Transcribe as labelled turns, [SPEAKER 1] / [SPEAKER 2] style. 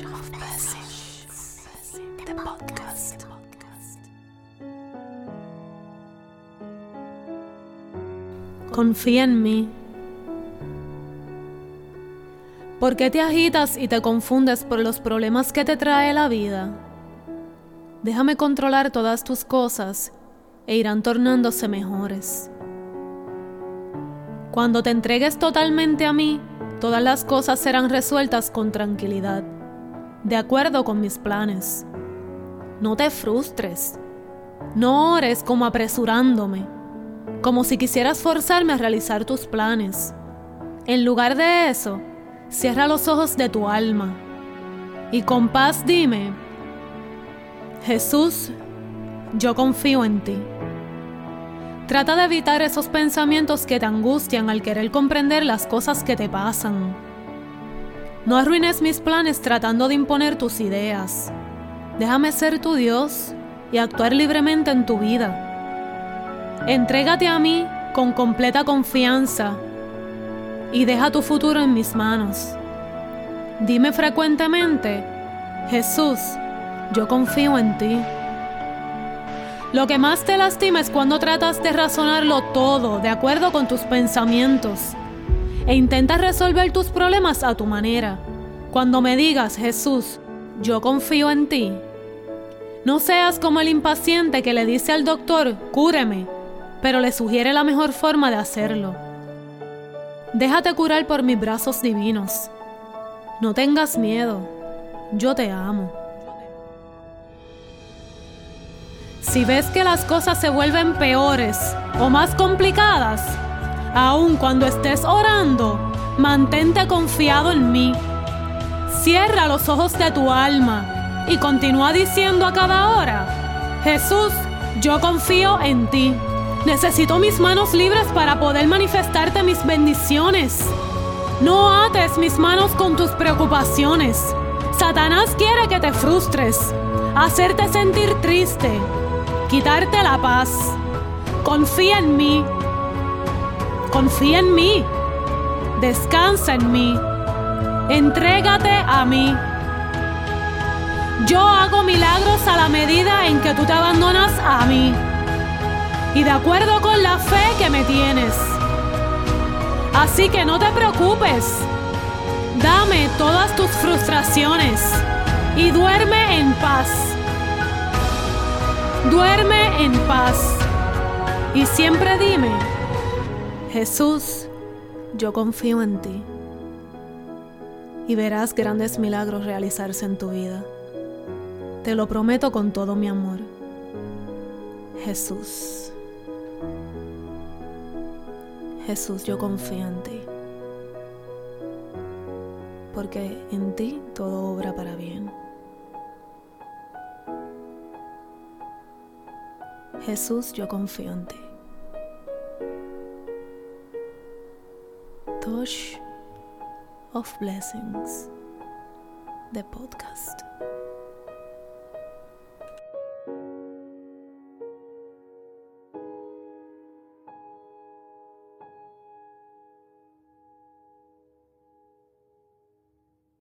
[SPEAKER 1] Podcast. Confía en mí. ¿Por qué te agitas y te confundes por los problemas que te trae la vida? Déjame controlar todas tus cosas e irán tornándose mejores. Cuando te entregues totalmente a mí, todas las cosas serán resueltas con tranquilidad, de acuerdo con mis planes. No te frustres. No ores como apresurándome, como si quisieras forzarme a realizar tus planes. En lugar de eso, cierra los ojos de tu alma y con paz dime, Jesús, yo confío en ti. Trata de evitar esos pensamientos que te angustian al querer comprender las cosas que te pasan. No arruines mis planes tratando de imponer tus ideas. Déjame ser tu Dios y actuar libremente en tu vida. Entrégate a mí con completa confianza y deja tu futuro en mis manos. Dime frecuentemente, Jesús, yo confío en ti. Lo que más te lastima es cuando tratas de razonarlo todo de acuerdo con tus pensamientos e intentas resolver tus problemas a tu manera. Cuando me digas, Jesús, yo confío en ti. No seas como el impaciente que le dice al doctor, cúreme, pero le sugiere la mejor forma de hacerlo. Déjate curar por mis brazos divinos. No tengas miedo, yo te amo. Si ves que las cosas se vuelven peores o más complicadas, aun cuando estés orando, mantente confiado en mí. Cierra los ojos de tu alma y continúa diciendo a cada hora, Jesús, yo confío en ti. Necesito mis manos libres para poder manifestarte mis bendiciones. No ates mis manos con tus preocupaciones. Satanás quiere que te frustres, hacerte sentir triste quitarte la paz. Confía en mí. Confía en mí. Descansa en mí. Entrégate a mí. Yo hago milagros a la medida en que tú te abandonas a mí. Y de acuerdo con la fe que me tienes. Así que no te preocupes. Dame todas tus frustraciones y duerme en paz. Duerme en paz y siempre dime, Jesús, yo confío en ti y verás grandes milagros realizarse en tu vida. Te lo prometo con todo mi amor. Jesús. Jesús, yo confío en ti. Porque en ti todo obra para bien. Jesús, yo confío en ti. Touch of Blessings, the podcast.